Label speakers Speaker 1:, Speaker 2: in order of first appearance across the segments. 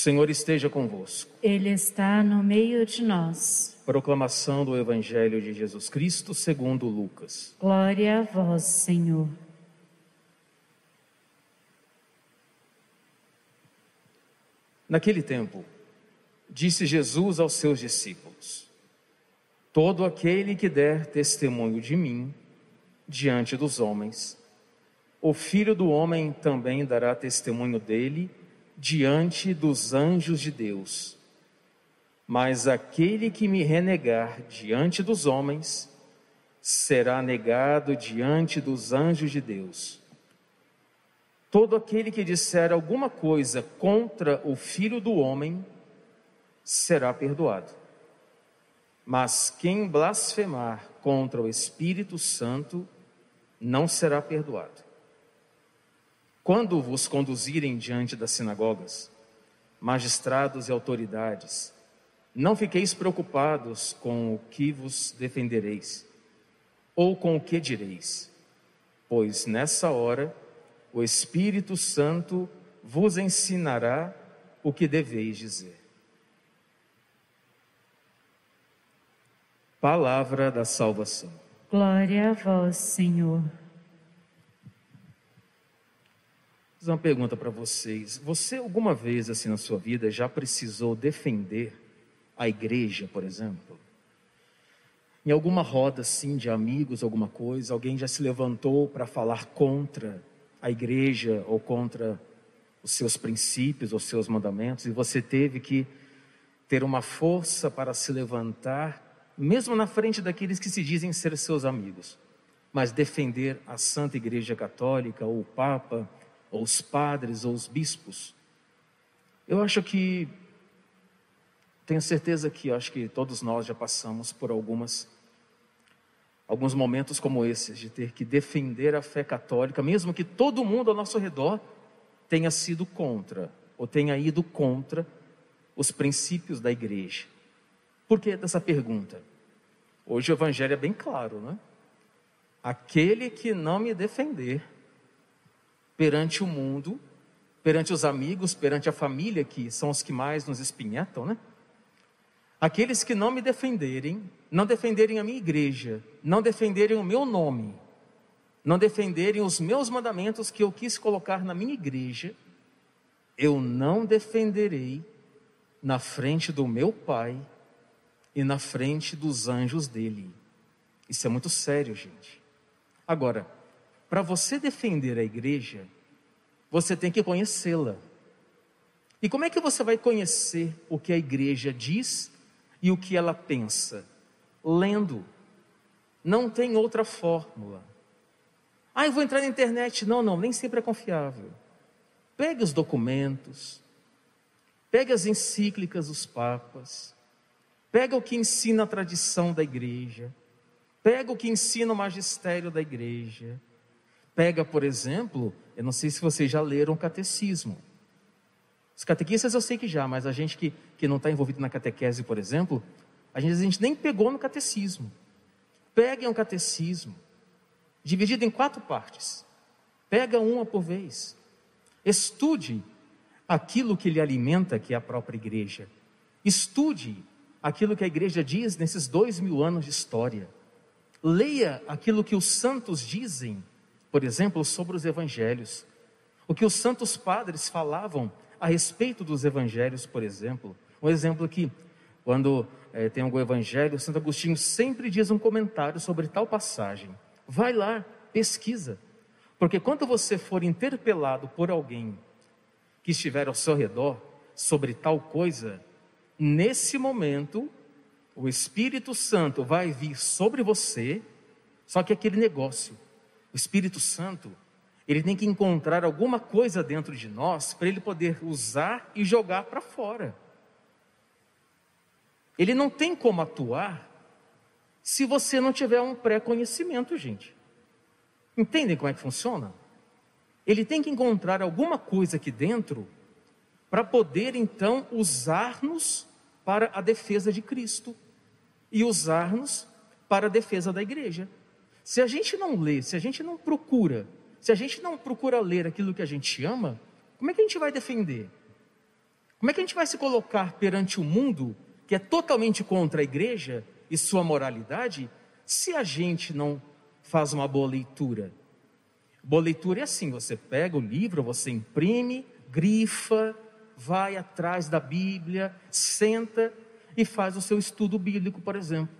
Speaker 1: Senhor esteja convosco.
Speaker 2: Ele está no meio de nós.
Speaker 1: Proclamação do Evangelho de Jesus Cristo segundo Lucas.
Speaker 2: Glória a vós, Senhor.
Speaker 1: Naquele tempo, disse Jesus aos seus discípulos: Todo aquele que der testemunho de mim diante dos homens, o Filho do homem também dará testemunho dele diante dos anjos de Deus. Mas aquele que me renegar diante dos homens, será negado diante dos anjos de Deus. Todo aquele que disser alguma coisa contra o Filho do homem, será perdoado. Mas quem blasfemar contra o Espírito Santo, não será perdoado. Quando vos conduzirem diante das sinagogas, magistrados e autoridades, não fiqueis preocupados com o que vos defendereis, ou com o que direis, pois nessa hora o Espírito Santo vos ensinará o que deveis dizer. Palavra da salvação.
Speaker 2: Glória a vós, Senhor.
Speaker 1: Fazer uma pergunta para vocês. Você alguma vez assim na sua vida já precisou defender a igreja, por exemplo? Em alguma roda assim de amigos, alguma coisa, alguém já se levantou para falar contra a igreja ou contra os seus princípios, os seus mandamentos, e você teve que ter uma força para se levantar, mesmo na frente daqueles que se dizem ser seus amigos, mas defender a Santa Igreja Católica ou o Papa ou os padres, ou os bispos. Eu acho que, tenho certeza que, acho que todos nós já passamos por algumas, alguns momentos como esses, de ter que defender a fé católica, mesmo que todo mundo ao nosso redor tenha sido contra, ou tenha ido contra os princípios da igreja. Por que dessa pergunta? Hoje o evangelho é bem claro, né? Aquele que não me defender, perante o mundo, perante os amigos, perante a família, que são os que mais nos espinhetam, né? Aqueles que não me defenderem, não defenderem a minha igreja, não defenderem o meu nome, não defenderem os meus mandamentos que eu quis colocar na minha igreja, eu não defenderei na frente do meu Pai e na frente dos anjos dele. Isso é muito sério, gente. Agora, para você defender a igreja, você tem que conhecê-la. E como é que você vai conhecer o que a igreja diz e o que ela pensa? Lendo. Não tem outra fórmula. Ah, eu vou entrar na internet. Não, não, nem sempre é confiável. Pegue os documentos, pegue as encíclicas dos papas, pega o que ensina a tradição da igreja, pega o que ensina o magistério da igreja, Pega, por exemplo, eu não sei se vocês já leram o catecismo. Os catequistas eu sei que já, mas a gente que, que não está envolvido na catequese, por exemplo, a gente, a gente nem pegou no catecismo. Peguem o catecismo, dividido em quatro partes. Pega uma por vez. Estude aquilo que lhe alimenta, que é a própria igreja. Estude aquilo que a igreja diz nesses dois mil anos de história. Leia aquilo que os santos dizem por exemplo, sobre os evangelhos. O que os santos padres falavam a respeito dos evangelhos, por exemplo. Um exemplo aqui, quando é, tem algum evangelho, Santo Agostinho sempre diz um comentário sobre tal passagem. Vai lá, pesquisa. Porque quando você for interpelado por alguém que estiver ao seu redor sobre tal coisa, nesse momento, o Espírito Santo vai vir sobre você, só que aquele negócio o Espírito Santo, ele tem que encontrar alguma coisa dentro de nós para ele poder usar e jogar para fora. Ele não tem como atuar se você não tiver um pré-conhecimento, gente. Entendem como é que funciona? Ele tem que encontrar alguma coisa aqui dentro para poder então usar-nos para a defesa de Cristo e usar-nos para a defesa da igreja. Se a gente não lê, se a gente não procura, se a gente não procura ler aquilo que a gente ama, como é que a gente vai defender? Como é que a gente vai se colocar perante o mundo que é totalmente contra a igreja e sua moralidade se a gente não faz uma boa leitura? Boa leitura é assim: você pega o livro, você imprime, grifa, vai atrás da Bíblia, senta e faz o seu estudo bíblico, por exemplo.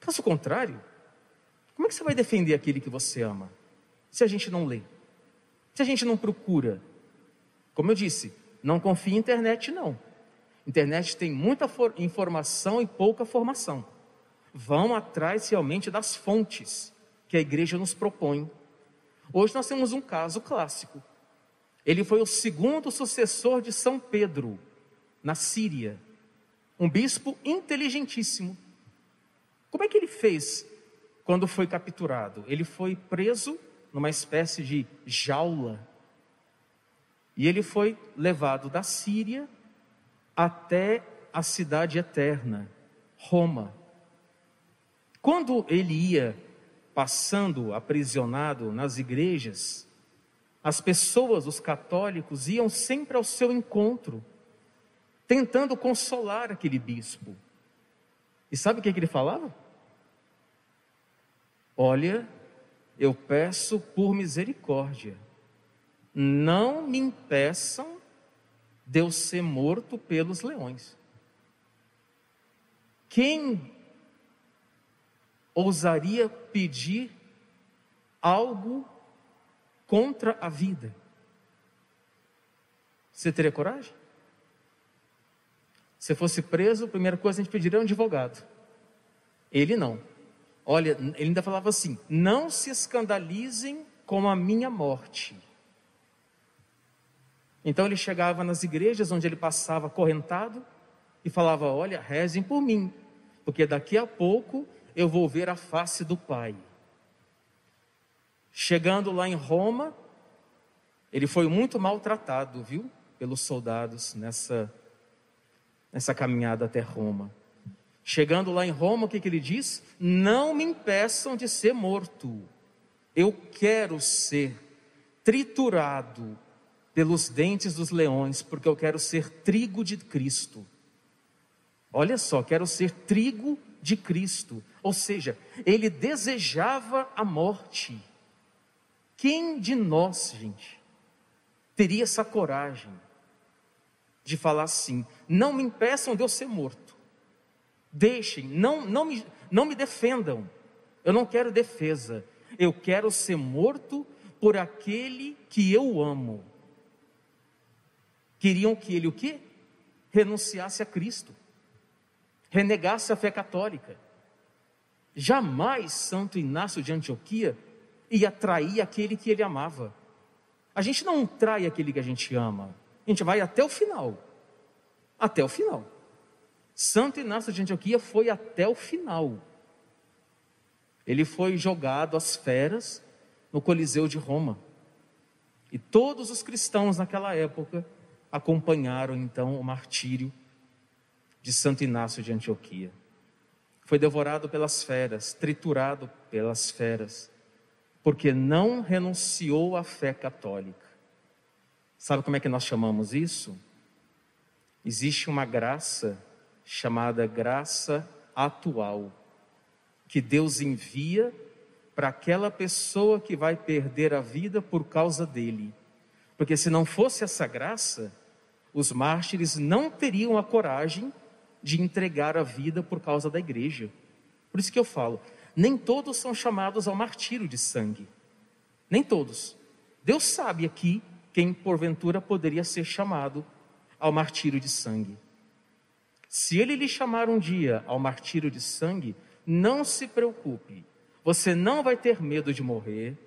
Speaker 1: Caso contrário, como é que você vai defender aquele que você ama? Se a gente não lê, se a gente não procura. Como eu disse, não confie em internet, não. Internet tem muita informação e pouca formação. Vão atrás realmente das fontes que a igreja nos propõe. Hoje nós temos um caso clássico. Ele foi o segundo sucessor de São Pedro, na Síria. Um bispo inteligentíssimo. Como é que ele fez quando foi capturado? Ele foi preso numa espécie de jaula. E ele foi levado da Síria até a cidade eterna, Roma. Quando ele ia passando aprisionado nas igrejas, as pessoas, os católicos, iam sempre ao seu encontro, tentando consolar aquele bispo. E sabe o que, que ele falava? Olha, eu peço por misericórdia, não me impeçam de eu ser morto pelos leões. Quem ousaria pedir algo contra a vida? Você teria coragem? Se fosse preso, a primeira coisa a gente pediria é um advogado. Ele não. Olha, ele ainda falava assim: não se escandalizem com a minha morte. Então ele chegava nas igrejas onde ele passava correntado e falava: Olha, rezem por mim, porque daqui a pouco eu vou ver a face do Pai. Chegando lá em Roma, ele foi muito maltratado, viu, pelos soldados nessa, nessa caminhada até Roma. Chegando lá em Roma, o que, que ele diz? Não me impeçam de ser morto. Eu quero ser triturado pelos dentes dos leões, porque eu quero ser trigo de Cristo. Olha só, quero ser trigo de Cristo. Ou seja, ele desejava a morte. Quem de nós, gente, teria essa coragem de falar assim: não me impeçam de eu ser morto. Deixem, não, não, me, não me defendam. Eu não quero defesa. Eu quero ser morto por aquele que eu amo. Queriam que ele o quê? Renunciasse a Cristo. Renegasse a fé católica. Jamais Santo Inácio de Antioquia ia trair aquele que ele amava. A gente não trai aquele que a gente ama. A gente vai até o final. Até o final. Santo Inácio de Antioquia foi até o final. Ele foi jogado às feras no Coliseu de Roma. E todos os cristãos naquela época acompanharam então o martírio de Santo Inácio de Antioquia. Foi devorado pelas feras, triturado pelas feras, porque não renunciou à fé católica. Sabe como é que nós chamamos isso? Existe uma graça chamada graça atual, que Deus envia para aquela pessoa que vai perder a vida por causa dele. Porque se não fosse essa graça, os mártires não teriam a coragem de entregar a vida por causa da igreja. Por isso que eu falo, nem todos são chamados ao martírio de sangue. Nem todos. Deus sabe aqui quem porventura poderia ser chamado ao martírio de sangue. Se ele lhe chamar um dia ao martírio de sangue, não se preocupe, você não vai ter medo de morrer,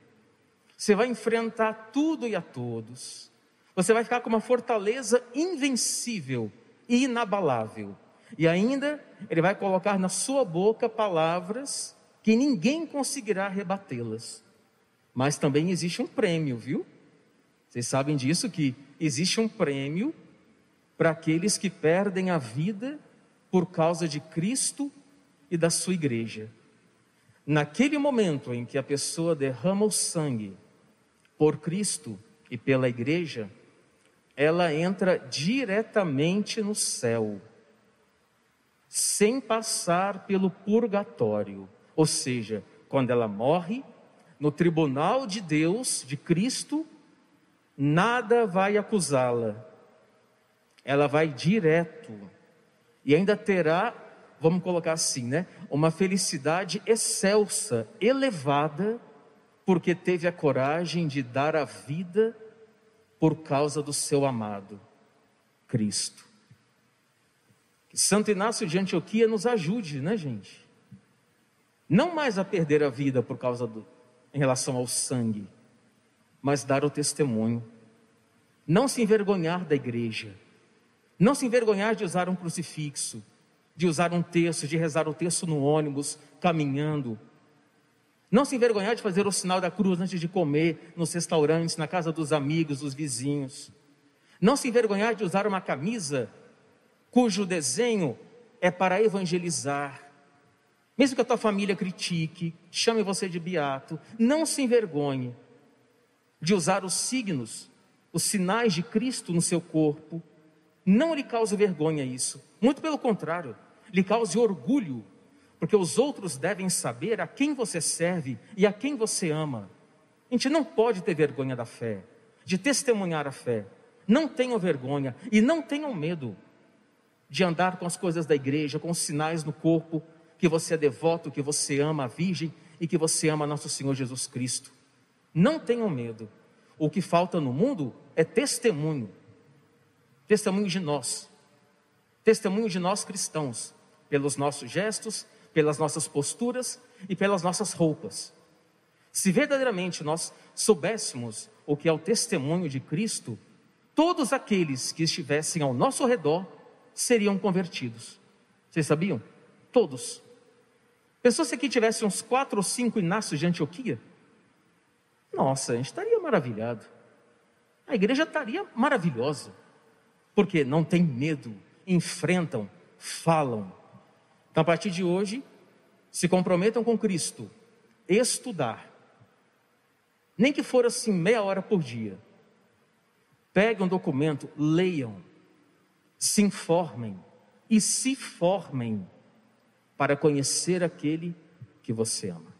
Speaker 1: você vai enfrentar tudo e a todos, você vai ficar com uma fortaleza invencível e inabalável, e ainda ele vai colocar na sua boca palavras que ninguém conseguirá rebatê-las. Mas também existe um prêmio, viu? Vocês sabem disso que existe um prêmio para aqueles que perdem a vida por causa de Cristo e da sua igreja. Naquele momento em que a pessoa derrama o sangue por Cristo e pela igreja, ela entra diretamente no céu, sem passar pelo purgatório. Ou seja, quando ela morre, no tribunal de Deus, de Cristo, nada vai acusá-la. Ela vai direto. E ainda terá, vamos colocar assim, né? Uma felicidade excelsa, elevada, porque teve a coragem de dar a vida por causa do seu amado, Cristo. Que Santo Inácio de Antioquia nos ajude, né, gente? Não mais a perder a vida por causa do, em relação ao sangue, mas dar o testemunho. Não se envergonhar da igreja, não se envergonhar de usar um crucifixo, de usar um texto, de rezar o texto no ônibus, caminhando, não se envergonhar de fazer o sinal da cruz antes de comer, nos restaurantes, na casa dos amigos, dos vizinhos. Não se envergonhar de usar uma camisa cujo desenho é para evangelizar. Mesmo que a tua família critique, chame você de beato, não se envergonhe de usar os signos, os sinais de Cristo no seu corpo. Não lhe cause vergonha isso. Muito pelo contrário, lhe cause orgulho porque os outros devem saber a quem você serve e a quem você ama. A gente não pode ter vergonha da fé, de testemunhar a fé. Não tenham vergonha e não tenham medo de andar com as coisas da igreja, com os sinais no corpo, que você é devoto, que você ama a Virgem e que você ama nosso Senhor Jesus Cristo. Não tenham medo. O que falta no mundo é testemunho. Testemunho de nós. Testemunho de nós cristãos, pelos nossos gestos, pelas nossas posturas e pelas nossas roupas. Se verdadeiramente nós soubéssemos o que é o testemunho de Cristo, todos aqueles que estivessem ao nosso redor seriam convertidos. Vocês sabiam? Todos. Pensou se aqui tivesse uns quatro ou cinco Inácios de Antioquia? Nossa, a gente estaria maravilhado. A igreja estaria maravilhosa. Porque não tem medo, enfrentam, falam, então, a partir de hoje, se comprometam com Cristo, estudar, nem que for assim meia hora por dia. Peguem um documento, leiam, se informem e se formem para conhecer aquele que você ama.